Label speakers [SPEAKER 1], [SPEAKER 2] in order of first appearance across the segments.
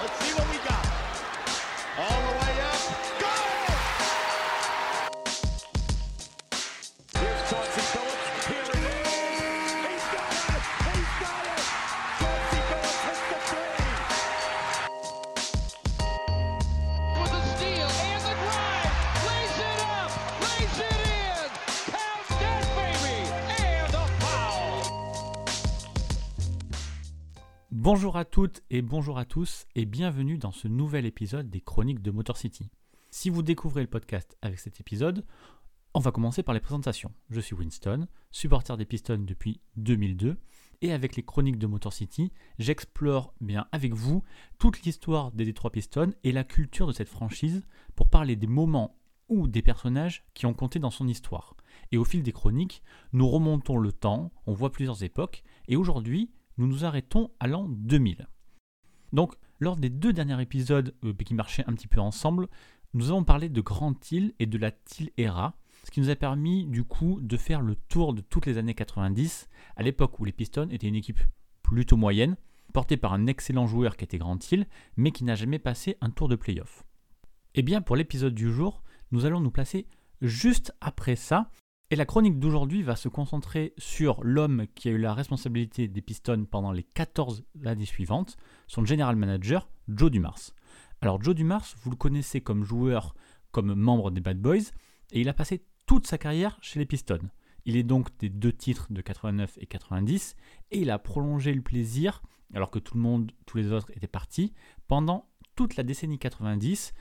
[SPEAKER 1] Let's see what
[SPEAKER 2] Bonjour à toutes et bonjour à tous et bienvenue dans ce nouvel épisode des Chroniques de Motor City. Si vous découvrez le podcast avec cet épisode, on va commencer par les présentations. Je suis Winston, supporter des Pistons depuis 2002 et avec les Chroniques de Motor City, j'explore bien avec vous toute l'histoire des Detroit Pistons et la culture de cette franchise pour parler des moments ou des personnages qui ont compté dans son histoire. Et au fil des chroniques, nous remontons le temps, on voit plusieurs époques et aujourd'hui, nous nous arrêtons à l'an 2000. Donc, lors des deux derniers épisodes euh, qui marchaient un petit peu ensemble, nous avons parlé de Grand Hill et de la Till Era, ce qui nous a permis du coup de faire le tour de toutes les années 90, à l'époque où les Pistons étaient une équipe plutôt moyenne, portée par un excellent joueur qui était Grand Hill, mais qui n'a jamais passé un tour de playoff. Et bien pour l'épisode du jour, nous allons nous placer juste après ça, et la chronique d'aujourd'hui va se concentrer sur l'homme qui a eu la responsabilité des Pistons pendant les 14 années suivantes, son general manager, Joe Dumars. Alors Joe Dumars, vous le connaissez comme joueur, comme membre des Bad Boys, et il a passé toute sa carrière chez les Pistons. Il est donc des deux titres de 89 et 90, et il a prolongé le plaisir, alors que tout le monde, tous les autres étaient partis, pendant toute la décennie 90,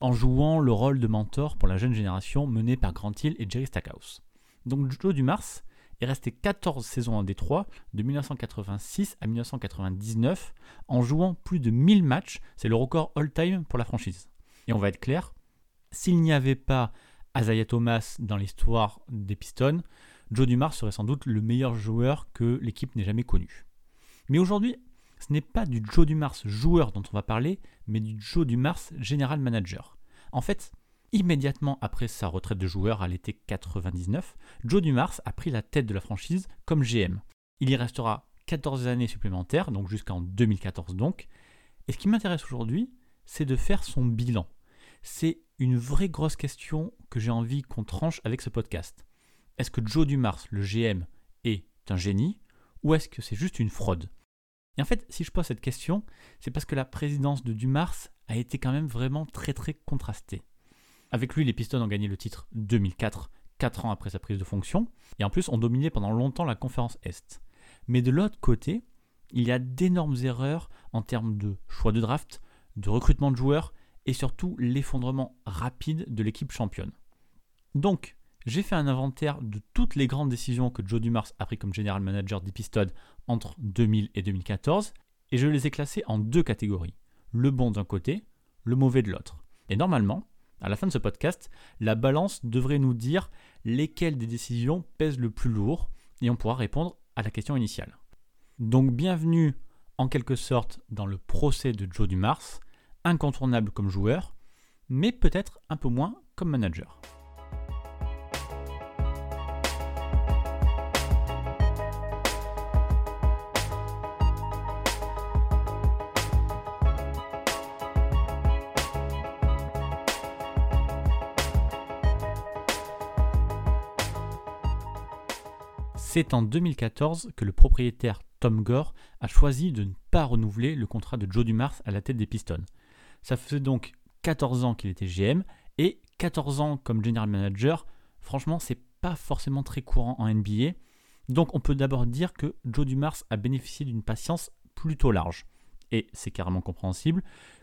[SPEAKER 2] en jouant le rôle de mentor pour la jeune génération menée par Grant Hill et Jerry Stackhouse. Donc Joe Dumars est resté 14 saisons en Détroit, de 1986 à 1999, en jouant plus de 1000 matchs. C'est le record all-time pour la franchise. Et on va être clair, s'il n'y avait pas Isaiah Thomas dans l'histoire des Pistons, Joe Dumars serait sans doute le meilleur joueur que l'équipe n'ait jamais connu. Mais aujourd'hui, ce n'est pas du Joe Dumars joueur dont on va parler, mais du Joe Dumars general manager. En fait, immédiatement après sa retraite de joueur à l'été 99, Joe Dumars a pris la tête de la franchise comme GM. Il y restera 14 années supplémentaires, donc jusqu'en 2014 donc. Et ce qui m'intéresse aujourd'hui, c'est de faire son bilan. C'est une vraie grosse question que j'ai envie qu'on tranche avec ce podcast. Est-ce que Joe Dumars, le GM, est un génie ou est-ce que c'est juste une fraude? Et en fait, si je pose cette question, c'est parce que la présidence de Dumars a été quand même vraiment très très contrastée. Avec lui, les Pistons ont gagné le titre 2004, 4 ans après sa prise de fonction, et en plus ont dominé pendant longtemps la conférence Est. Mais de l'autre côté, il y a d'énormes erreurs en termes de choix de draft, de recrutement de joueurs, et surtout l'effondrement rapide de l'équipe championne. Donc, j'ai fait un inventaire de toutes les grandes décisions que Joe Dumars a pris comme general manager des Pistons entre 2000 et 2014, et je les ai classés en deux catégories. Le bon d'un côté, le mauvais de l'autre. Et normalement, à la fin de ce podcast, la balance devrait nous dire lesquelles des décisions pèsent le plus lourd, et on pourra répondre à la question initiale. Donc bienvenue en quelque sorte dans le procès de Joe Dumars, incontournable comme joueur, mais peut-être un peu moins comme manager. C'est en 2014 que le propriétaire Tom Gore a choisi de ne pas renouveler le contrat de Joe Dumars à la tête des Pistons. Ça faisait donc 14 ans qu'il était GM et 14 ans comme general manager. Franchement, c'est pas forcément très courant en NBA. Donc on peut d'abord dire que Joe Dumars a bénéficié d'une patience plutôt large. Et c'est carrément compréhensible,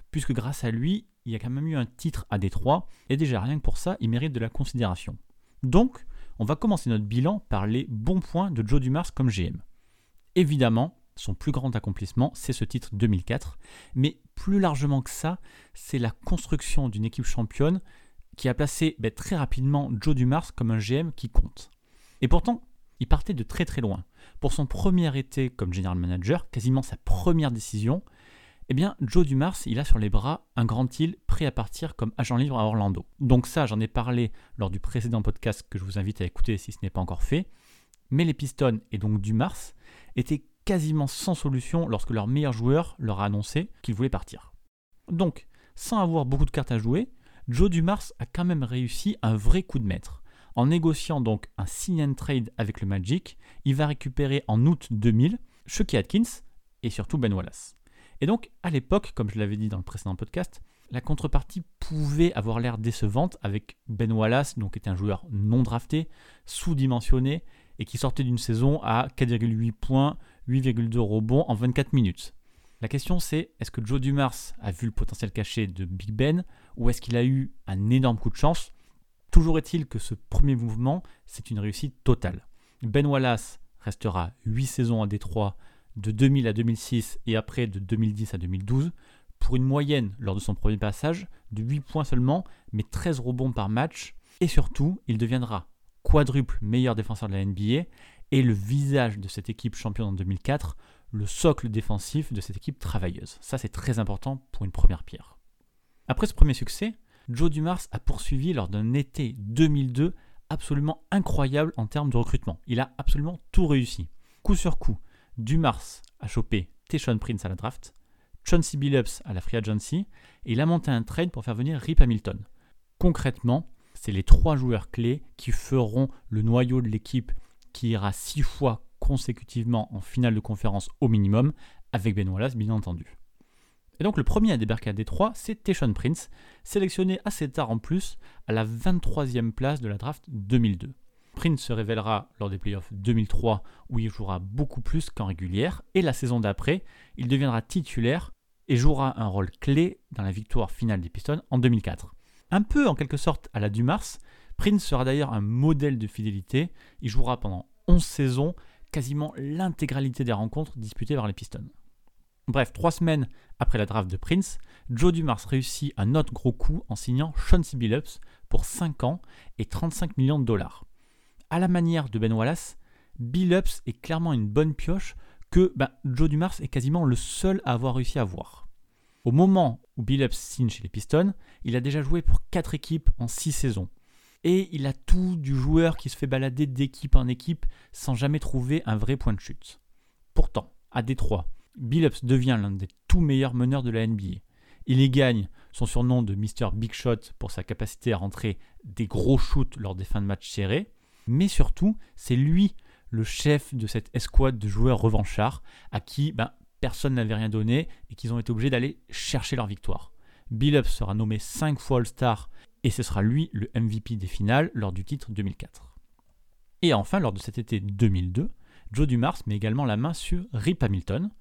[SPEAKER 2] puisque grâce à lui, il y a quand même eu un titre à Détroit, et déjà rien que pour ça, il mérite de la considération. Donc, on va commencer notre bilan par les bons points de Joe Dumars comme GM. Évidemment, son plus grand accomplissement, c'est ce titre 2004, mais plus largement que ça, c'est la construction d'une équipe championne qui a placé ben, très rapidement Joe Dumars comme un GM qui compte. Et pourtant, il partait de très très loin. Pour son premier été comme general manager, quasiment sa première décision, eh bien, Joe Dumars, il a sur les bras un grand île prêt à partir comme agent libre à Orlando. Donc ça, j'en ai parlé lors du précédent podcast que je vous invite à écouter si ce n'est pas encore fait. Mais les Pistons et donc Dumars étaient quasiment sans solution lorsque leur meilleur joueur leur a annoncé qu'il voulait partir. Donc, sans avoir beaucoup de cartes à jouer, Joe Dumars a quand même réussi un vrai coup de maître. En négociant donc un sign and trade avec le Magic, il va récupérer en août 2000 Chucky Atkins et surtout Ben Wallace. Et donc, à l'époque, comme je l'avais dit dans le précédent podcast, la contrepartie pouvait avoir l'air décevante avec Ben Wallace, donc était un joueur non drafté, sous-dimensionné et qui sortait d'une saison à 4,8 points, 8,2 rebonds en 24 minutes. La question c'est est-ce que Joe Dumars a vu le potentiel caché de Big Ben ou est-ce qu'il a eu un énorme coup de chance? Toujours est-il que ce premier mouvement, c'est une réussite totale. Ben Wallace restera 8 saisons à Détroit de 2000 à 2006 et après de 2010 à 2012 pour une moyenne lors de son premier passage de 8 points seulement, mais 13 rebonds par match. Et surtout, il deviendra quadruple meilleur défenseur de la NBA et le visage de cette équipe championne en 2004, le socle défensif de cette équipe travailleuse. Ça, c'est très important pour une première pierre. Après ce premier succès, Joe Dumars a poursuivi lors d'un été 2002 absolument incroyable en termes de recrutement. Il a absolument tout réussi. Coup sur coup, Dumars a chopé Teshon Prince à la draft, Chauncey Billups à la free agency, et il a monté un trade pour faire venir Rip Hamilton. Concrètement, c'est les trois joueurs clés qui feront le noyau de l'équipe qui ira six fois consécutivement en finale de conférence au minimum, avec Ben Wallace bien entendu. Et donc le premier à débarquer à Détroit, c'est Teshon Prince, sélectionné assez tard en plus à la 23e place de la draft 2002. Prince se révélera lors des playoffs 2003 où il jouera beaucoup plus qu'en régulière, et la saison d'après, il deviendra titulaire et jouera un rôle clé dans la victoire finale des Pistons en 2004. Un peu en quelque sorte à la Dumars, Prince sera d'ailleurs un modèle de fidélité, il jouera pendant 11 saisons quasiment l'intégralité des rencontres disputées par les Pistons. Bref, trois semaines après la draft de Prince, Joe Dumars réussit un autre gros coup en signant Chauncey Billups pour 5 ans et 35 millions de dollars. À la manière de Ben Wallace, Billups est clairement une bonne pioche que ben, Joe Dumars est quasiment le seul à avoir réussi à voir. Au moment où Billups signe chez les Pistons, il a déjà joué pour 4 équipes en 6 saisons. Et il a tout du joueur qui se fait balader d'équipe en équipe sans jamais trouver un vrai point de chute. Pourtant, à Détroit, Billups devient l'un des tout meilleurs meneurs de la NBA. Il y gagne son surnom de Mr. Big Shot pour sa capacité à rentrer des gros shoots lors des fins de match serrés. Mais surtout, c'est lui le chef de cette escouade de joueurs revanchards à qui ben, personne n'avait rien donné et qu'ils ont été obligés d'aller chercher leur victoire. Billups sera nommé 5 fois All-Star et ce sera lui le MVP des finales lors du titre 2004. Et enfin, lors de cet été 2002, Joe Dumars met également la main sur Rip Hamilton,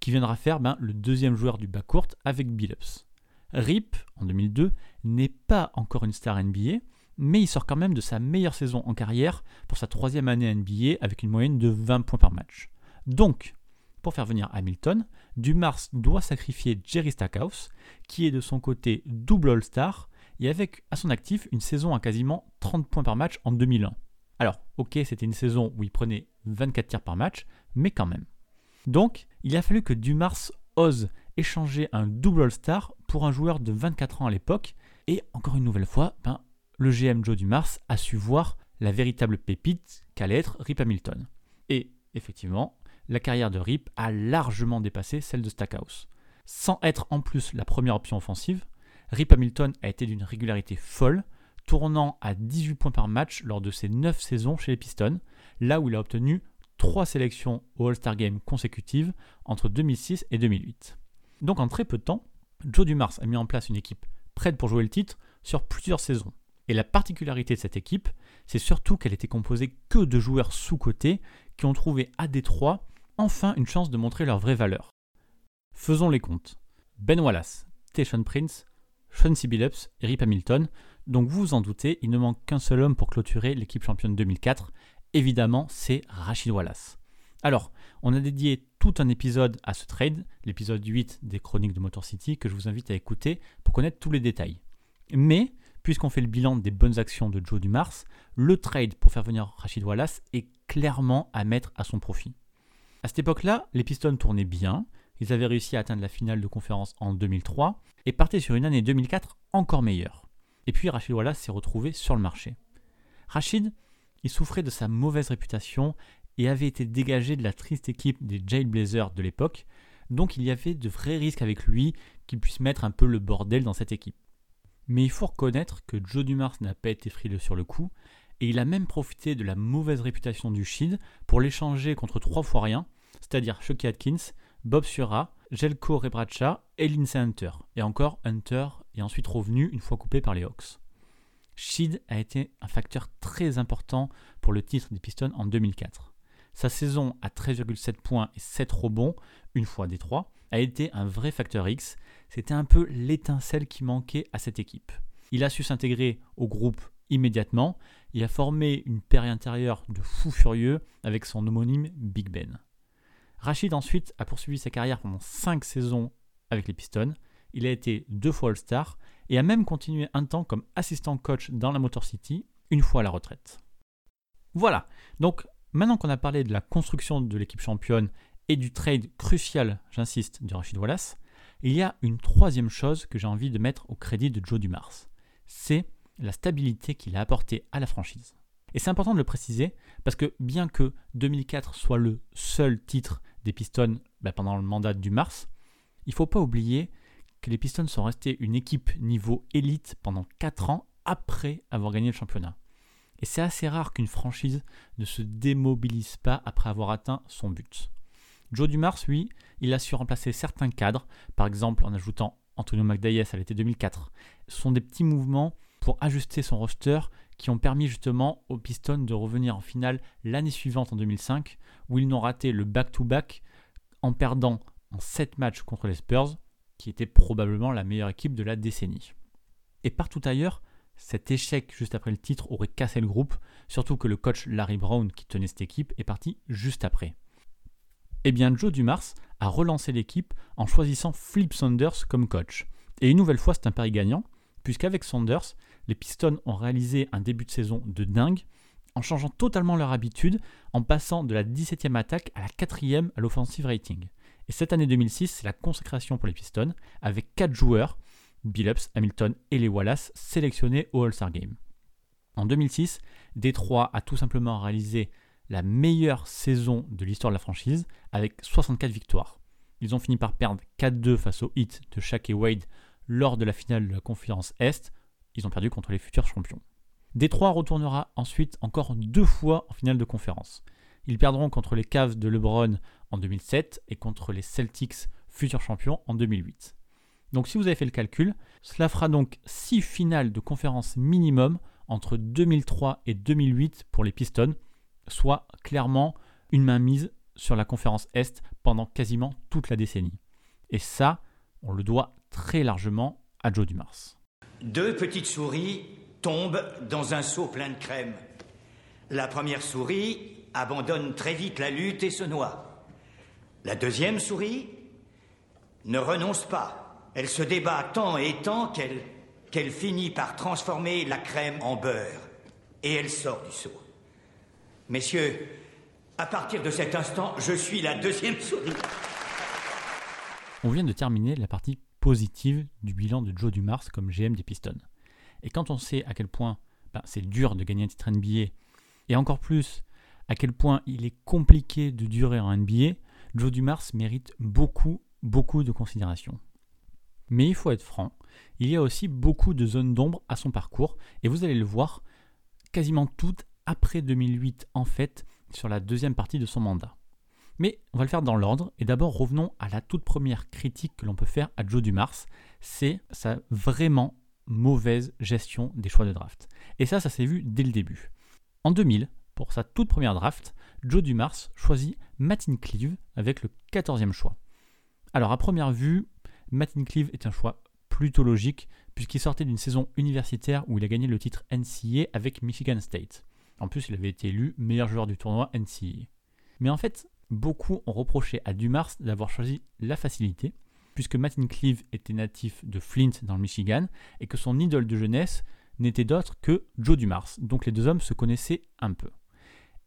[SPEAKER 2] qui viendra faire ben, le deuxième joueur du backcourt avec Billups. Rip, en 2002, n'est pas encore une star NBA, mais il sort quand même de sa meilleure saison en carrière pour sa troisième année NBA avec une moyenne de 20 points par match. Donc, pour faire venir Hamilton, Dumars doit sacrifier Jerry Stackhouse, qui est de son côté double All-Star, et avec à son actif une saison à quasiment 30 points par match en 2001. Alors, ok, c'était une saison où il prenait 24 tirs par match, mais quand même. Donc, il a fallu que Dumars ose échanger un double All-Star pour un joueur de 24 ans à l'époque, et encore une nouvelle fois, ben, le GM Joe Dumars a su voir la véritable pépite qu'allait être Rip Hamilton. Et effectivement, la carrière de Rip a largement dépassé celle de Stackhouse. Sans être en plus la première option offensive, Rip Hamilton a été d'une régularité folle, tournant à 18 points par match lors de ses 9 saisons chez les Pistons, là où il a obtenu 3 sélections au All-Star Game consécutives entre 2006 et 2008. Donc en très peu de temps, Joe Dumars a mis en place une équipe prête pour jouer le titre sur plusieurs saisons. Et la particularité de cette équipe, c'est surtout qu'elle était composée que de joueurs sous-cotés qui ont trouvé à Détroit enfin une chance de montrer leur vraie valeur. Faisons les comptes. Ben Wallace, Teshon Prince, Chauncey Billups et Rip Hamilton. Donc vous vous en doutez, il ne manque qu'un seul homme pour clôturer l'équipe championne 2004. Évidemment, c'est Rachid Wallace. Alors, on a dédié tout un épisode à ce trade, l'épisode 8 des Chroniques de Motor City, que je vous invite à écouter pour connaître tous les détails. Mais puisqu'on fait le bilan des bonnes actions de Joe Dumars, le trade pour faire venir Rachid Wallace est clairement à mettre à son profit. À cette époque-là, les Pistons tournaient bien, ils avaient réussi à atteindre la finale de conférence en 2003 et partaient sur une année 2004 encore meilleure. Et puis Rachid Wallace s'est retrouvé sur le marché. Rachid, il souffrait de sa mauvaise réputation et avait été dégagé de la triste équipe des Jailblazers de l'époque, Donc il y avait de vrais risques avec lui qu'il puisse mettre un peu le bordel dans cette équipe. Mais il faut reconnaître que Joe Dumars n'a pas été frileux sur le coup, et il a même profité de la mauvaise réputation du Shield pour l'échanger contre trois fois rien, c'est-à-dire Chucky Atkins, Bob Sura, Jelko Rebracha et Lindsay Hunter. Et encore, Hunter est ensuite revenu une fois coupé par les Hawks. Sheed a été un facteur très important pour le titre des Pistons en 2004. Sa saison à 13,7 points et 7 rebonds, une fois des trois, a été un vrai facteur X. C'était un peu l'étincelle qui manquait à cette équipe. Il a su s'intégrer au groupe immédiatement et a formé une paire intérieure de fous furieux avec son homonyme Big Ben. Rachid ensuite a poursuivi sa carrière pendant 5 saisons avec les Pistons. Il a été deux fois All-Star et a même continué un temps comme assistant coach dans la Motor City, une fois à la retraite. Voilà, donc maintenant qu'on a parlé de la construction de l'équipe championne et du trade crucial, j'insiste, de Rachid Wallace, il y a une troisième chose que j'ai envie de mettre au crédit de Joe Dumars. C'est la stabilité qu'il a apportée à la franchise. Et c'est important de le préciser parce que bien que 2004 soit le seul titre des Pistons bah, pendant le mandat du Mars, il ne faut pas oublier que les Pistons sont restés une équipe niveau élite pendant 4 ans après avoir gagné le championnat. Et c'est assez rare qu'une franchise ne se démobilise pas après avoir atteint son but. Joe Dumars, lui, il a su remplacer certains cadres, par exemple en ajoutant Antonio McDyess à l'été 2004. Ce sont des petits mouvements pour ajuster son roster qui ont permis justement aux Pistons de revenir en finale l'année suivante en 2005, où ils n'ont raté le back-to-back en perdant en 7 matchs contre les Spurs, qui était probablement la meilleure équipe de la décennie. Et partout ailleurs, cet échec juste après le titre aurait cassé le groupe, surtout que le coach Larry Brown qui tenait cette équipe est parti juste après. Eh bien Joe Dumars a relancé l'équipe en choisissant Flip Saunders comme coach. Et une nouvelle fois c'est un pari gagnant, puisqu'avec Saunders, les Pistons ont réalisé un début de saison de dingue en changeant totalement leur habitude, en passant de la 17e attaque à la 4e à l'offensive rating. Et cette année 2006, c'est la consécration pour les Pistons, avec 4 joueurs, Billups, Hamilton et les Wallace, sélectionnés au All-Star Game. En 2006, Détroit a tout simplement réalisé la meilleure saison de l'histoire de la franchise, avec 64 victoires. Ils ont fini par perdre 4-2 face au hit de Shaq et Wade lors de la finale de la conférence Est, ils ont perdu contre les futurs champions. Détroit retournera ensuite encore deux fois en finale de conférence. Ils perdront contre les Cavs de LeBron en 2007 et contre les Celtics, futurs champions, en 2008. Donc si vous avez fait le calcul, cela fera donc 6 finales de conférence minimum entre 2003 et 2008 pour les Pistons, soit clairement une mainmise sur la conférence Est pendant quasiment toute la décennie. Et ça, on le doit très largement à Joe Dumars.
[SPEAKER 3] Deux petites souris tombent dans un seau plein de crème. La première souris abandonne très vite la lutte et se noie. La deuxième souris ne renonce pas. Elle se débat tant et tant qu'elle qu'elle finit par transformer la crème en beurre. Et elle sort du seau. Messieurs, à partir de cet instant, je suis la deuxième souris.
[SPEAKER 2] On vient de terminer la partie positive du bilan de Joe Dumars comme GM des Pistons. Et quand on sait à quel point ben, c'est dur de gagner un titre NBA, et encore plus à quel point il est compliqué de durer en NBA, Joe Dumars mérite beaucoup, beaucoup de considération. Mais il faut être franc, il y a aussi beaucoup de zones d'ombre à son parcours, et vous allez le voir, quasiment toutes après 2008 en fait, sur la deuxième partie de son mandat. Mais on va le faire dans l'ordre, et d'abord revenons à la toute première critique que l'on peut faire à Joe Dumars, c'est sa vraiment mauvaise gestion des choix de draft. Et ça, ça s'est vu dès le début. En 2000, pour sa toute première draft, Joe Dumars choisit Martin Cleave avec le 14e choix. Alors à première vue, Martin Cleave est un choix plutôt logique puisqu'il sortait d'une saison universitaire où il a gagné le titre NCAA avec Michigan State. En plus, il avait été élu meilleur joueur du tournoi NCAA. Mais en fait, beaucoup ont reproché à Dumars d'avoir choisi la facilité, puisque Martin Cleave était natif de Flint dans le Michigan et que son idole de jeunesse n'était d'autre que Joe Dumars. Donc les deux hommes se connaissaient un peu.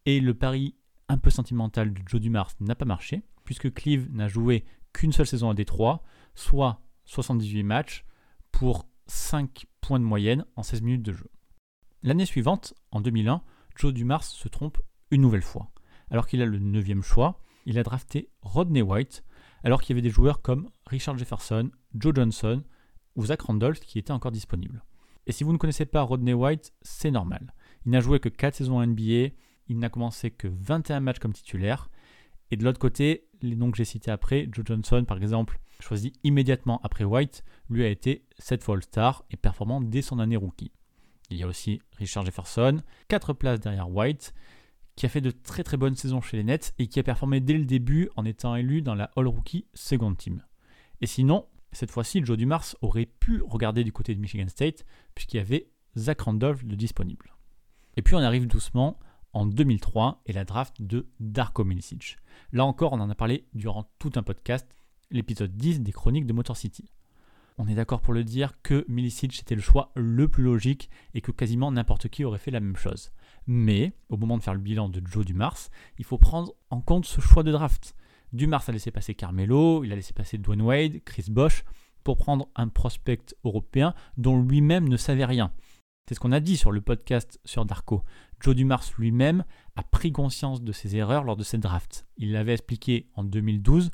[SPEAKER 2] Et le pari un peu sentimental de Joe Dumars n'a pas marché, puisque Cleave n'a joué qu'une seule saison à Détroit, soit 78 matchs pour 5 points de moyenne en 16 minutes de jeu. L'année suivante, en 2001, Joe Dumars se trompe une nouvelle fois alors qu'il a le neuvième choix, il a drafté Rodney White, alors qu'il y avait des joueurs comme Richard Jefferson, Joe Johnson ou Zach Randolph qui étaient encore disponibles. Et si vous ne connaissez pas Rodney White, c'est normal. Il n'a joué que 4 saisons en NBA, il n'a commencé que 21 matchs comme titulaire, et de l'autre côté, les noms que j'ai cités après, Joe Johnson par exemple, choisi immédiatement après White, lui a été 7 fois All-Star et performant dès son année rookie. Il y a aussi Richard Jefferson, 4 places derrière White, qui a fait de très très bonnes saisons chez les Nets et qui a performé dès le début en étant élu dans la All-Rookie Second Team. Et sinon, cette fois-ci, Joe Dumars aurait pu regarder du côté de Michigan State, puisqu'il y avait Zach Randolph de disponible. Et puis on arrive doucement en 2003 et la draft de Darko Milicic. Là encore, on en a parlé durant tout un podcast, l'épisode 10 des chroniques de Motor City. On est d'accord pour le dire que Milicic était le choix le plus logique et que quasiment n'importe qui aurait fait la même chose. Mais, au moment de faire le bilan de Joe Dumars, il faut prendre en compte ce choix de draft. Dumars a laissé passer Carmelo, il a laissé passer Dwayne Wade, Chris Bosh, pour prendre un prospect européen dont lui-même ne savait rien. C'est ce qu'on a dit sur le podcast sur Darko. Joe Dumars lui-même a pris conscience de ses erreurs lors de cette draft. Il l'avait expliqué en 2012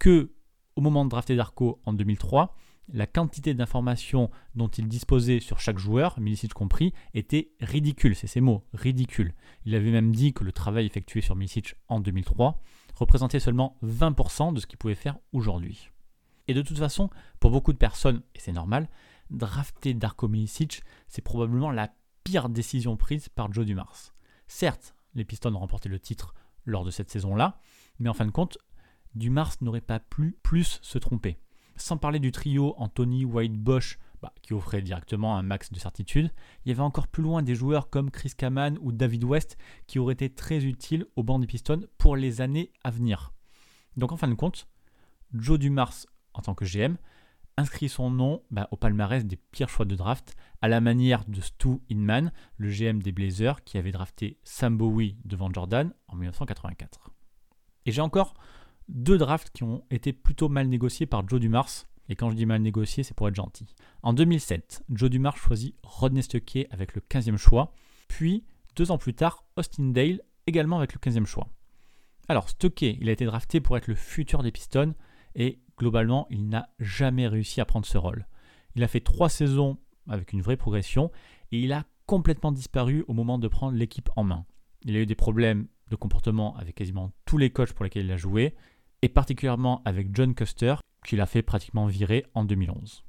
[SPEAKER 2] que, au moment de drafter Darko en 2003, la quantité d'informations dont il disposait sur chaque joueur, Milicic compris, était ridicule. C'est ses mots, ridicule. Il avait même dit que le travail effectué sur Milicic en 2003 représentait seulement 20% de ce qu'il pouvait faire aujourd'hui. Et de toute façon, pour beaucoup de personnes, et c'est normal, drafter Darko Milicic, c'est probablement la pire décision prise par Joe Dumars. Certes, les Pistons ont remporté le titre lors de cette saison-là, mais en fin de compte, Dumars n'aurait pas pu plus se tromper. Sans parler du trio Anthony White Bosch, bah, qui offrait directement un max de certitude, il y avait encore plus loin des joueurs comme Chris Kaman ou David West qui auraient été très utiles au banc des Pistons pour les années à venir. Donc en fin de compte, Joe Dumars, en tant que GM, inscrit son nom bah, au palmarès des pires choix de draft, à la manière de Stu Inman, le GM des Blazers, qui avait drafté Sam Bowie devant Jordan en 1984. Et j'ai encore deux drafts qui ont été plutôt mal négociés par Joe Dumars. Et quand je dis mal négociés, c'est pour être gentil. En 2007, Joe Dumars choisit Rodney Stuckey avec le 15e choix. Puis, deux ans plus tard, Austin Dale également avec le 15e choix. Alors, Stuckey, il a été drafté pour être le futur des Pistons. Et globalement, il n'a jamais réussi à prendre ce rôle. Il a fait trois saisons avec une vraie progression. Et il a complètement disparu au moment de prendre l'équipe en main. Il a eu des problèmes de comportement avec quasiment tous les coachs pour lesquels il a joué et particulièrement avec John Custer, qui l'a fait pratiquement virer en 2011.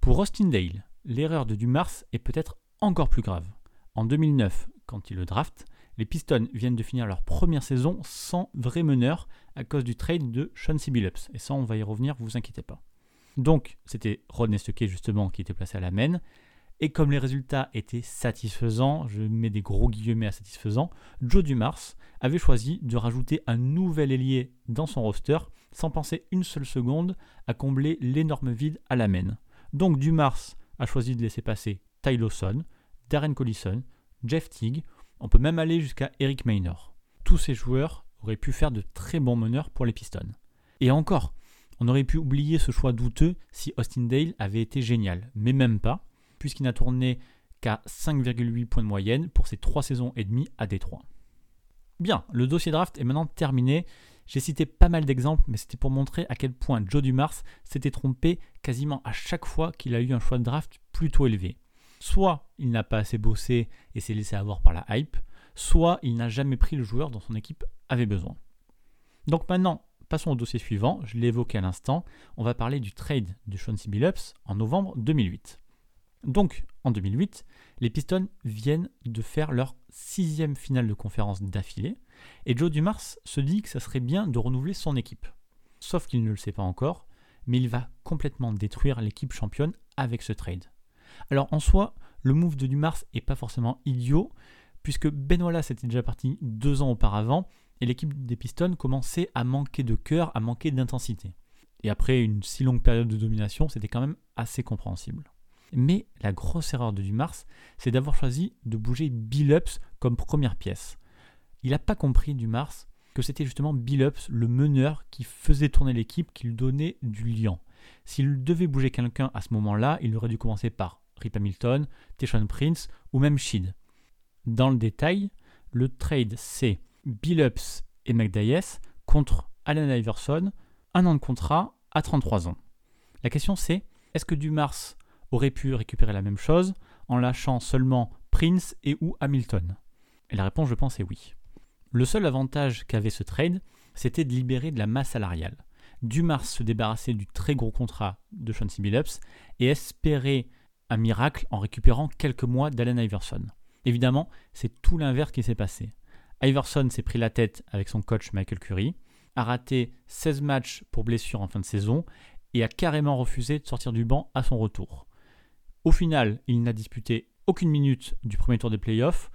[SPEAKER 2] Pour Austin Dale, l'erreur de Dumars est peut-être encore plus grave. En 2009, quand il le draft, les Pistons viennent de finir leur première saison sans vrai meneur à cause du trade de Sean. Billups. Et ça, on va y revenir, vous inquiétez pas. Donc, c'était Rodney Stuckey justement qui était placé à la main. Et comme les résultats étaient satisfaisants, je mets des gros guillemets à satisfaisants, Joe Dumars avait choisi de rajouter un nouvel ailier dans son roster sans penser une seule seconde à combler l'énorme vide à la main. Donc Dumars a choisi de laisser passer Ty Lawson, Darren Collison, Jeff Teague, on peut même aller jusqu'à Eric Maynor. Tous ces joueurs auraient pu faire de très bons meneurs pour les Pistons. Et encore, on aurait pu oublier ce choix douteux si Austin Dale avait été génial, mais même pas puisqu'il n'a tourné qu'à 5,8 points de moyenne pour ses 3 saisons et demie à Détroit. Bien, le dossier draft est maintenant terminé. J'ai cité pas mal d'exemples, mais c'était pour montrer à quel point Joe Dumars s'était trompé quasiment à chaque fois qu'il a eu un choix de draft plutôt élevé. Soit il n'a pas assez bossé et s'est laissé avoir par la hype, soit il n'a jamais pris le joueur dont son équipe avait besoin. Donc maintenant, passons au dossier suivant, je l'ai évoqué à l'instant, on va parler du trade de Sean. Billups en novembre 2008. Donc, en 2008, les Pistons viennent de faire leur sixième finale de conférence d'affilée, et Joe Dumars se dit que ça serait bien de renouveler son équipe. Sauf qu'il ne le sait pas encore, mais il va complètement détruire l'équipe championne avec ce trade. Alors en soi, le move de Dumars est pas forcément idiot, puisque Ben Wallace était déjà parti deux ans auparavant, et l'équipe des Pistons commençait à manquer de cœur, à manquer d'intensité. Et après une si longue période de domination, c'était quand même assez compréhensible. Mais la grosse erreur de Dumars, c'est d'avoir choisi de bouger Billups comme première pièce. Il n'a pas compris Dumars que c'était justement Billups, le meneur, qui faisait tourner l'équipe, qui lui donnait du liant. S'il devait bouger quelqu'un à ce moment-là, il aurait dû commencer par Rip Hamilton, Teshon Prince ou même Sheed. Dans le détail, le trade c'est Billups et McDyess contre Allen Iverson, un an de contrat à 33 ans. La question c'est, est-ce que Dumars aurait pu récupérer la même chose en lâchant seulement Prince et ou Hamilton Et la réponse je pense est oui. Le seul avantage qu'avait ce trade, c'était de libérer de la masse salariale. Dumars se débarrasser du très gros contrat de Chauncey Billups et espérer un miracle en récupérant quelques mois d'Allen Iverson. Évidemment, c'est tout l'inverse qui s'est passé. Iverson s'est pris la tête avec son coach Michael Curry, a raté 16 matchs pour blessure en fin de saison et a carrément refusé de sortir du banc à son retour. Au final, il n'a disputé aucune minute du premier tour des playoffs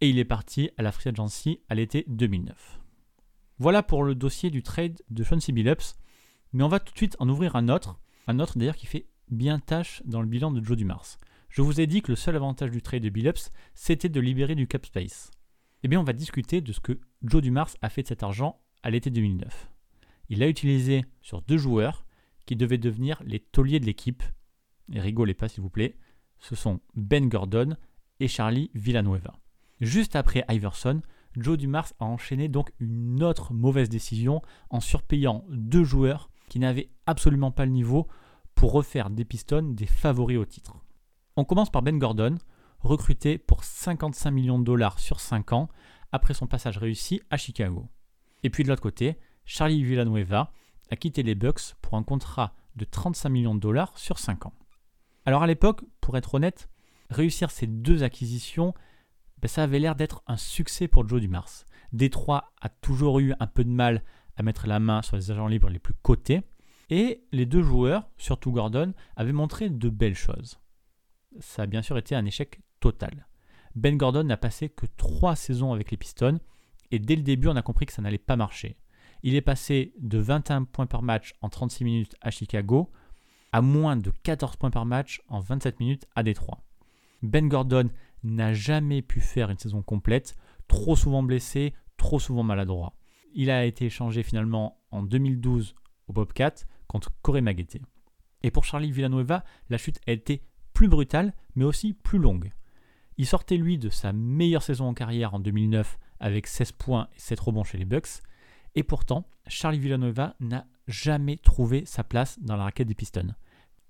[SPEAKER 2] et il est parti à la Free Agency à l'été 2009. Voilà pour le dossier du trade de Chauncey Billups, mais on va tout de suite en ouvrir un autre, un autre d'ailleurs qui fait bien tâche dans le bilan de Joe Dumars. Je vous ai dit que le seul avantage du trade de Billups, c'était de libérer du cap space. Eh bien, on va discuter de ce que Joe Dumars a fait de cet argent à l'été 2009. Il l'a utilisé sur deux joueurs qui devaient devenir les tauliers de l'équipe. Et rigolez pas s'il vous plaît, ce sont Ben Gordon et Charlie Villanueva. Juste après Iverson, Joe Dumars a enchaîné donc une autre mauvaise décision en surpayant deux joueurs qui n'avaient absolument pas le niveau pour refaire des Pistons des favoris au titre. On commence par Ben Gordon, recruté pour 55 millions de dollars sur 5 ans après son passage réussi à Chicago. Et puis de l'autre côté, Charlie Villanueva a quitté les Bucks pour un contrat de 35 millions de dollars sur 5 ans. Alors à l'époque, pour être honnête, réussir ces deux acquisitions, ben, ça avait l'air d'être un succès pour Joe Dumars. Détroit a toujours eu un peu de mal à mettre la main sur les agents libres les plus cotés, et les deux joueurs, surtout Gordon, avaient montré de belles choses. Ça a bien sûr été un échec total. Ben Gordon n'a passé que trois saisons avec les Pistons, et dès le début on a compris que ça n'allait pas marcher. Il est passé de 21 points par match en 36 minutes à Chicago à moins de 14 points par match en 27 minutes à Détroit. Ben Gordon n'a jamais pu faire une saison complète, trop souvent blessé, trop souvent maladroit. Il a été échangé finalement en 2012 au Bobcat contre Corey Maguette. Et pour Charlie Villanueva, la chute a été plus brutale, mais aussi plus longue. Il sortait lui de sa meilleure saison en carrière en 2009 avec 16 points et 7 rebonds chez les Bucks, et pourtant, Charlie Villanueva n'a jamais trouvé sa place dans la raquette des Pistons.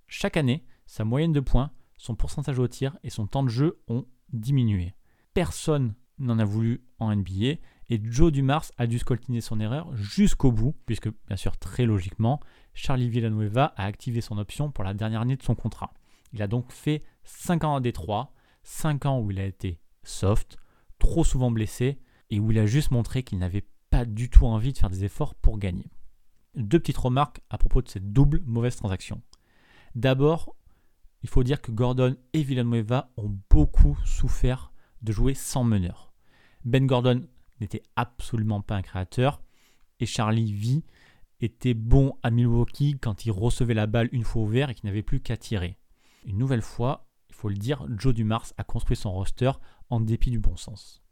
[SPEAKER 2] Chaque année, sa moyenne de points, son pourcentage au tir et son temps de jeu ont diminué. Personne n'en a voulu en NBA et Joe Dumars a dû scoltiner son erreur jusqu'au bout, puisque bien sûr très logiquement, Charlie Villanueva a activé son option pour la dernière année de son contrat. Il a donc fait 5 ans à Détroit, 5 ans où il a été soft, trop souvent blessé, et où il a juste montré qu'il n'avait pas du tout envie de faire des efforts pour gagner. Deux petites remarques à propos de cette double mauvaise transaction. D'abord, il faut dire que Gordon et Villanueva ont beaucoup souffert de jouer sans meneur. Ben Gordon n'était absolument pas un créateur et Charlie V était bon à Milwaukee quand il recevait la balle une fois ouvert et qu'il n'avait plus qu'à tirer. Une nouvelle fois, il faut le dire, Joe Dumars a construit son roster en dépit du bon sens.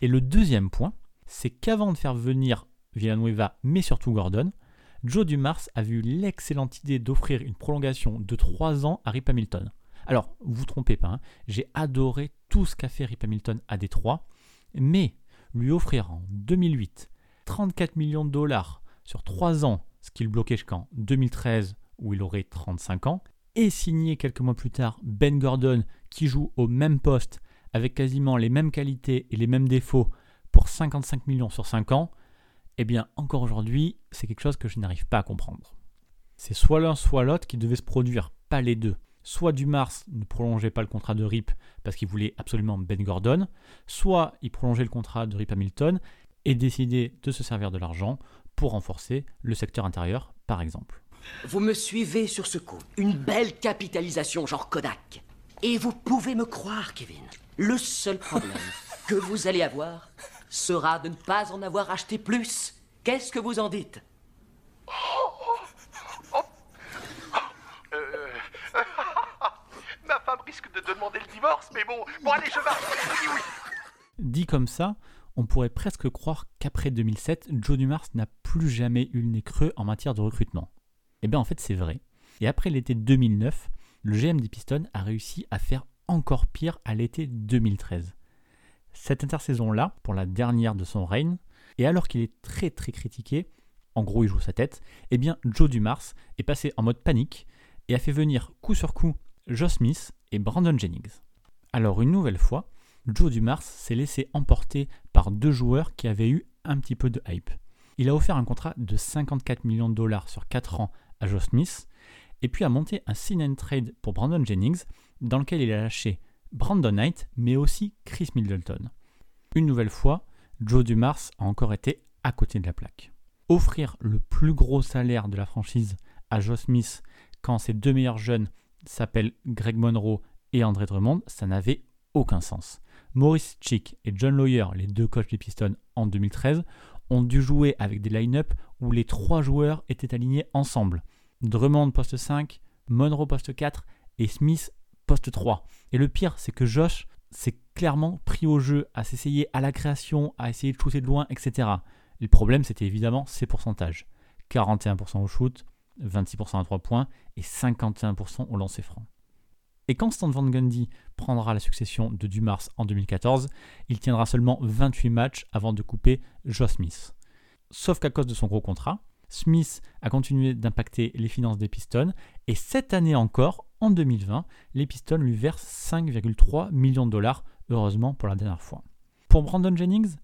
[SPEAKER 2] Et le deuxième point, c'est qu'avant de faire venir Villanueva, mais surtout Gordon, Joe Dumars a eu l'excellente idée d'offrir une prolongation de 3 ans à Rip Hamilton. Alors, vous vous trompez pas, hein, j'ai adoré tout ce qu'a fait Rip Hamilton à Détroit, mais lui offrir en 2008 34 millions de dollars sur 3 ans, ce qui le bloquait jusqu'en 2013 où il aurait 35 ans, et signer quelques mois plus tard Ben Gordon qui joue au même poste avec quasiment les mêmes qualités et les mêmes défauts pour 55 millions sur 5 ans, eh bien encore aujourd'hui, c'est quelque chose que je n'arrive pas à comprendre. C'est soit l'un soit l'autre qui devait se produire, pas les deux. Soit Dumars ne prolongeait pas le contrat de Rip parce qu'il voulait absolument Ben Gordon, soit il prolongeait le contrat de Rip Hamilton et décidait de se servir de l'argent pour renforcer le secteur intérieur, par exemple.
[SPEAKER 4] Vous me suivez sur ce coup. Une belle capitalisation, genre Kodak. Et vous pouvez me croire, Kevin. Le seul problème que vous allez avoir sera de ne pas en avoir acheté plus. Qu'est-ce que vous en dites?
[SPEAKER 5] Ma femme risque de demander le divorce, mais bon, bon allez, je vais. Oui, oui.
[SPEAKER 2] Dit comme ça, on pourrait presque croire qu'après 2007, Joe Dumars n'a plus jamais eu le nez creux en matière de recrutement. Eh bien en fait c'est vrai. Et après l'été 2009, le GM des Pistons a réussi à faire encore pire à l'été 2013. Cette intersaison-là, pour la dernière de son règne, et alors qu'il est très très critiqué, en gros il joue sa tête, eh bien Joe Dumars est passé en mode panique et a fait venir coup sur coup Joe Smith et Brandon Jennings. Alors une nouvelle fois, Joe Dumars s'est laissé emporter par deux joueurs qui avaient eu un petit peu de hype. Il a offert un contrat de 54 millions de dollars sur 4 ans à Joe Smith, et puis a monté un sign and trade pour Brandon Jennings, dans lequel il a lâché Brandon Knight, mais aussi Chris Middleton. Une nouvelle fois, Joe Dumars a encore été à côté de la plaque. Offrir le plus gros salaire de la franchise à Joe Smith quand ses deux meilleurs jeunes s'appellent Greg Monroe et André Drummond, ça n'avait aucun sens. Maurice Chick et John Lawyer, les deux coachs des Pistons en 2013, ont dû jouer avec des line-up où les trois joueurs étaient alignés ensemble. Drummond poste 5, Monroe poste 4 et Smith poste 3. Et le pire, c'est que Josh s'est clairement pris au jeu, à s'essayer à la création, à essayer de shooter de loin, etc. Le problème, c'était évidemment ses pourcentages. 41% au shoot, 26% à 3 points et 51% au lancer franc. Et quand Stan Van Gundy prendra la succession de Dumars en 2014, il tiendra seulement 28 matchs avant de couper Joe Smith. Sauf qu'à cause de son gros contrat, Smith a continué d'impacter les finances des Pistons et cette année encore, en 2020, les Pistons lui versent 5,3 millions de dollars, heureusement pour la dernière fois. Pour Brandon Jennings,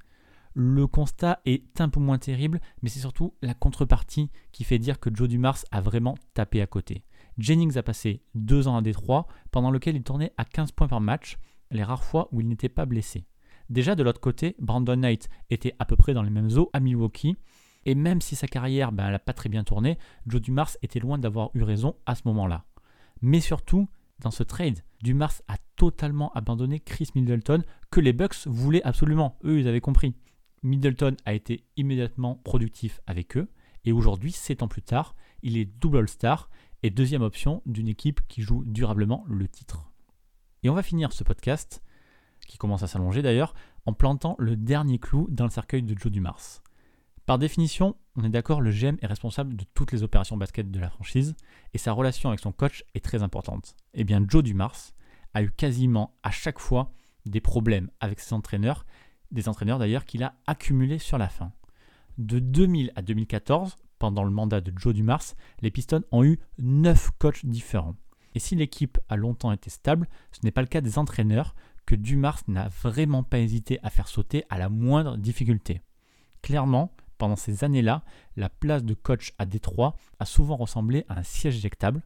[SPEAKER 2] le constat est un peu moins terrible, mais c'est surtout la contrepartie qui fait dire que Joe Dumars a vraiment tapé à côté. Jennings a passé deux ans à Détroit, pendant lequel il tournait à 15 points par match, les rares fois où il n'était pas blessé. Déjà de l'autre côté, Brandon Knight était à peu près dans les mêmes eaux à Milwaukee, et même si sa carrière ben, n'a pas très bien tourné, Joe Dumars était loin d'avoir eu raison à ce moment-là. Mais surtout, dans ce trade, Dumars a totalement abandonné Chris Middleton, que les Bucks voulaient absolument. Eux, ils avaient compris. Middleton a été immédiatement productif avec eux, et aujourd'hui, sept ans plus tard, il est double All-Star et deuxième option d'une équipe qui joue durablement le titre. Et on va finir ce podcast, qui commence à s'allonger d'ailleurs, en plantant le dernier clou dans le cercueil de Joe Dumars. Par définition, on est d'accord, le GM est responsable de toutes les opérations basket de la franchise et sa relation avec son coach est très importante. Eh bien, Joe Dumars a eu quasiment à chaque fois des problèmes avec ses entraîneurs, des entraîneurs d'ailleurs qu'il a accumulés sur la fin. De 2000 à 2014, pendant le mandat de Joe Dumars, les Pistons ont eu 9 coachs différents. Et si l'équipe a longtemps été stable, ce n'est pas le cas des entraîneurs que Dumars n'a vraiment pas hésité à faire sauter à la moindre difficulté. Clairement, pendant ces années-là, la place de coach à Détroit a souvent ressemblé à un siège éjectable,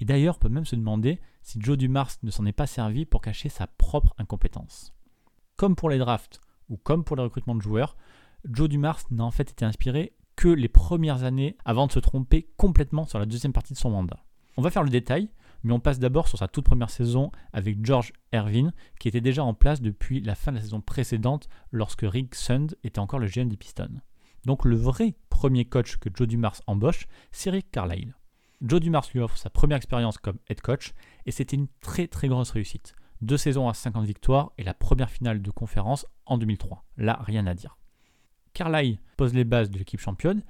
[SPEAKER 2] et d'ailleurs on peut même se demander si Joe Dumars ne s'en est pas servi pour cacher sa propre incompétence. Comme pour les drafts ou comme pour les recrutements de joueurs, Joe Dumars n'a en fait été inspiré que les premières années avant de se tromper complètement sur la deuxième partie de son mandat. On va faire le détail, mais on passe d'abord sur sa toute première saison avec George Ervin, qui était déjà en place depuis la fin de la saison précédente lorsque Rick Sund était encore le GM des Pistons. Donc le vrai premier coach que Joe Dumars embauche, c'est Rick Carlisle. Joe Dumars lui offre sa première expérience comme head coach et c'était une très très grosse réussite. Deux saisons à 50 victoires et la première finale de conférence en 2003. Là, rien à dire. Carlisle pose les bases de l'équipe championne,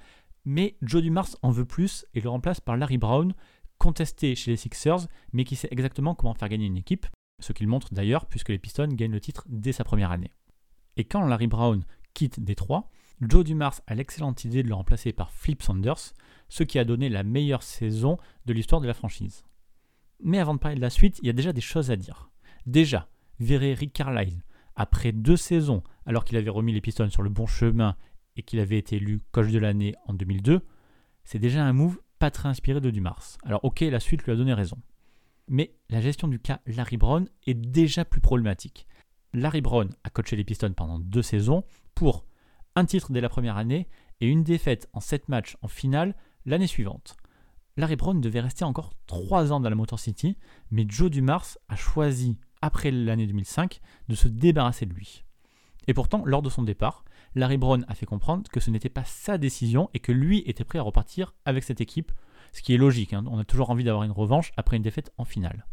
[SPEAKER 2] mais Joe Dumars en veut plus et le remplace par Larry Brown, contesté chez les Sixers, mais qui sait exactement comment faire gagner une équipe, ce qu'il montre d'ailleurs puisque les Pistons gagnent le titre dès sa première année. Et quand Larry Brown quitte Détroit, Joe Dumars a l'excellente idée de le remplacer par Flip Saunders, ce qui a donné la meilleure saison de l'histoire de la franchise. Mais avant de parler de la suite, il y a déjà des choses à dire. Déjà, verrer Rick Carlisle, après deux saisons, alors qu'il avait remis les Pistons sur le bon chemin et qu'il avait été élu coach de l'année en 2002, c'est déjà un move pas très inspiré de Dumars. Alors ok, la suite lui a donné raison. Mais la gestion du cas Larry Brown est déjà plus problématique. Larry Brown a coaché les Pistons pendant deux saisons pour un titre dès la première année et une défaite en 7 matchs en finale l'année suivante. Larry Brown devait rester encore 3 ans dans la Motor City, mais Joe Dumars a choisi, après l'année 2005, de se débarrasser de lui. Et pourtant, lors de son départ, Larry Brown a fait comprendre que ce n'était pas sa décision et que lui était prêt à repartir avec cette équipe, ce qui est logique, hein. on a toujours envie d'avoir une revanche après une défaite en finale.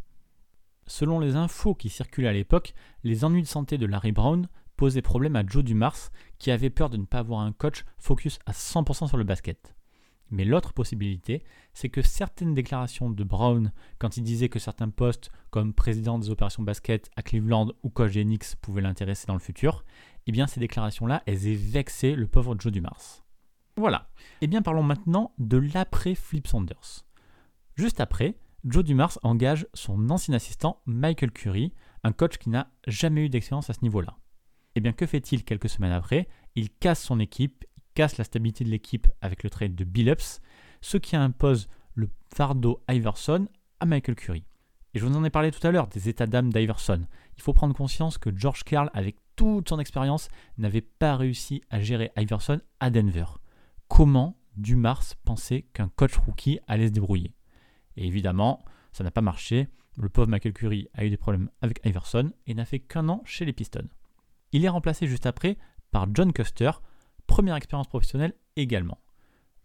[SPEAKER 2] Selon les infos qui circulaient à l'époque, les ennuis de santé de Larry Brown posaient problème à Joe Dumars, qui avait peur de ne pas avoir un coach focus à 100% sur le basket. Mais l'autre possibilité, c'est que certaines déclarations de Brown, quand il disait que certains postes, comme président des opérations basket à Cleveland ou coach des pouvaient l'intéresser dans le futur, eh bien ces déclarations-là, elles aient vexé le pauvre Joe Dumars. Voilà. Eh bien, parlons maintenant de l'après Flip Saunders. Juste après, Joe Dumars engage son ancien assistant Michael Curry, un coach qui n'a jamais eu d'expérience à ce niveau-là. Eh bien, que fait-il quelques semaines après? Il casse son équipe, il casse la stabilité de l'équipe avec le trade de Billups, ce qui impose le fardeau Iverson à Michael Curry. Et je vous en ai parlé tout à l'heure des états d'âme d'Iverson. Il faut prendre conscience que George Karl, avec toute son expérience, n'avait pas réussi à gérer Iverson à Denver. Comment Dumars pensait qu'un coach rookie allait se débrouiller? Et évidemment, ça n'a pas marché. Le pauvre Michael Curry a eu des problèmes avec Iverson et n'a fait qu'un an chez les Pistons. Il est remplacé juste après par John Custer, première expérience professionnelle également.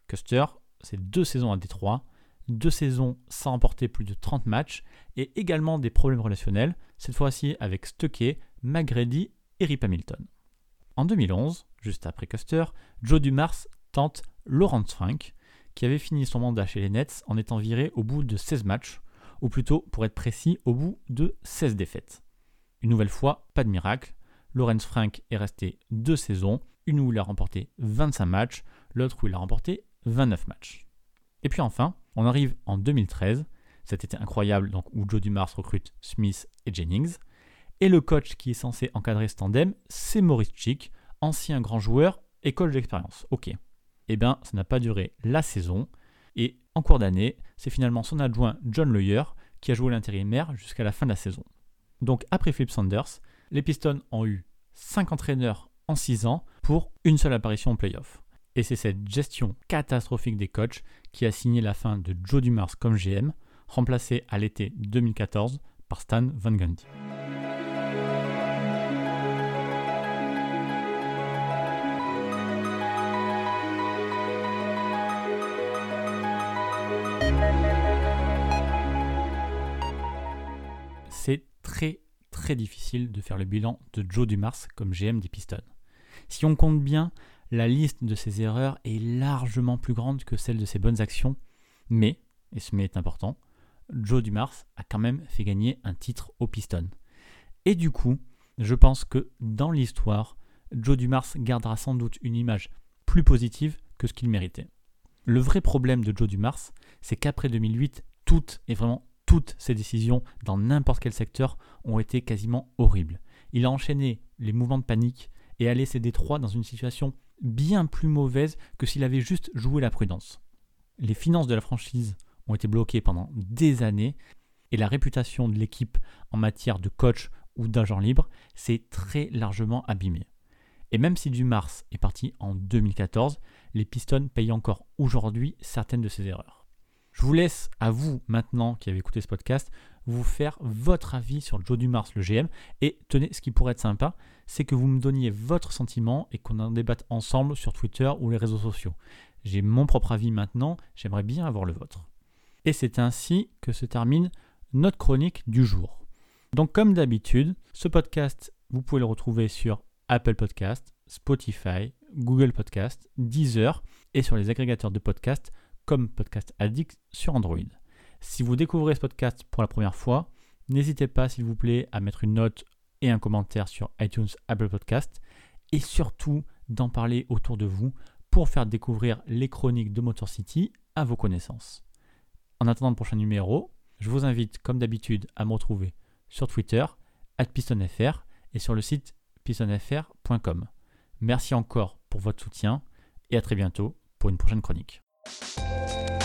[SPEAKER 2] Custer, c'est deux saisons à Détroit, deux saisons sans remporter plus de 30 matchs et également des problèmes relationnels, cette fois-ci avec Stuckey, McGrady et Rip Hamilton. En 2011, juste après Custer, Joe Dumars tente Lawrence Frank, qui avait fini son mandat chez les Nets en étant viré au bout de 16 matchs, ou plutôt, pour être précis, au bout de 16 défaites. Une nouvelle fois, pas de miracle, Lawrence Frank est resté deux saisons, une où il a remporté 25 matchs, l'autre où il a remporté 29 matchs. Et puis enfin, on arrive en 2013, cet été incroyable donc, où Joe Dumars recrute Smith et Jennings, et le coach qui est censé encadrer ce tandem, c'est Maurice Chick, ancien grand joueur et coach d'expérience. Ok. Eh bien, ça n'a pas duré la saison, et en cours d'année, c'est finalement son adjoint John Lawyer qui a joué l'intérimaire jusqu'à la fin de la saison. Donc après Flip Sanders, les Pistons ont eu 5 entraîneurs en 6 ans pour une seule apparition en playoff. Et c'est cette gestion catastrophique des coachs qui a signé la fin de Joe Dumars comme GM, remplacé à l'été 2014 par Stan Van Gundy. C'est très très difficile de faire le bilan de Joe Dumars comme GM des Pistons. Si on compte bien, la liste de ses erreurs est largement plus grande que celle de ses bonnes actions, mais, et ce mais est important, Joe Dumars a quand même fait gagner un titre aux Pistons. Et du coup, je pense que dans l'histoire, Joe Dumars gardera sans doute une image plus positive que ce qu'il méritait. Le vrai problème de Joe Dumars, c'est qu'après 2008, toutes, et vraiment toutes ses décisions dans n'importe quel secteur ont été quasiment horribles. Il a enchaîné les mouvements de panique et a laissé Détroit dans une situation bien plus mauvaise que s'il avait juste joué la prudence. Les finances de la franchise ont été bloquées pendant des années et la réputation de l'équipe en matière de coach ou d'agent libre s'est très largement abîmée. Et même si Dumars est parti en 2014, les Pistons payent encore aujourd'hui certaines de ses erreurs. Je vous laisse à vous maintenant qui avez écouté ce podcast vous faire votre avis sur Joe Dumars, le GM. Et tenez, ce qui pourrait être sympa, c'est que vous me donniez votre sentiment et qu'on en débatte ensemble sur Twitter ou les réseaux sociaux. J'ai mon propre avis maintenant, j'aimerais bien avoir le vôtre. Et c'est ainsi que se termine notre chronique du jour. Donc comme d'habitude, ce podcast, vous pouvez le retrouver sur Apple Podcast, Spotify, Google Podcast, Deezer et sur les agrégateurs de podcasts comme Podcast Addict sur Android. Si vous découvrez ce podcast pour la première fois, n'hésitez pas s'il vous plaît à mettre une note et un commentaire sur iTunes Apple Podcast et surtout d'en parler autour de vous pour faire découvrir les chroniques de Motor City à vos connaissances. En attendant le prochain numéro, je vous invite comme d'habitude à me retrouver sur Twitter, pistonfr et sur le site pistonfr.com. Merci encore pour votre soutien et à très bientôt pour une prochaine chronique. Thank you.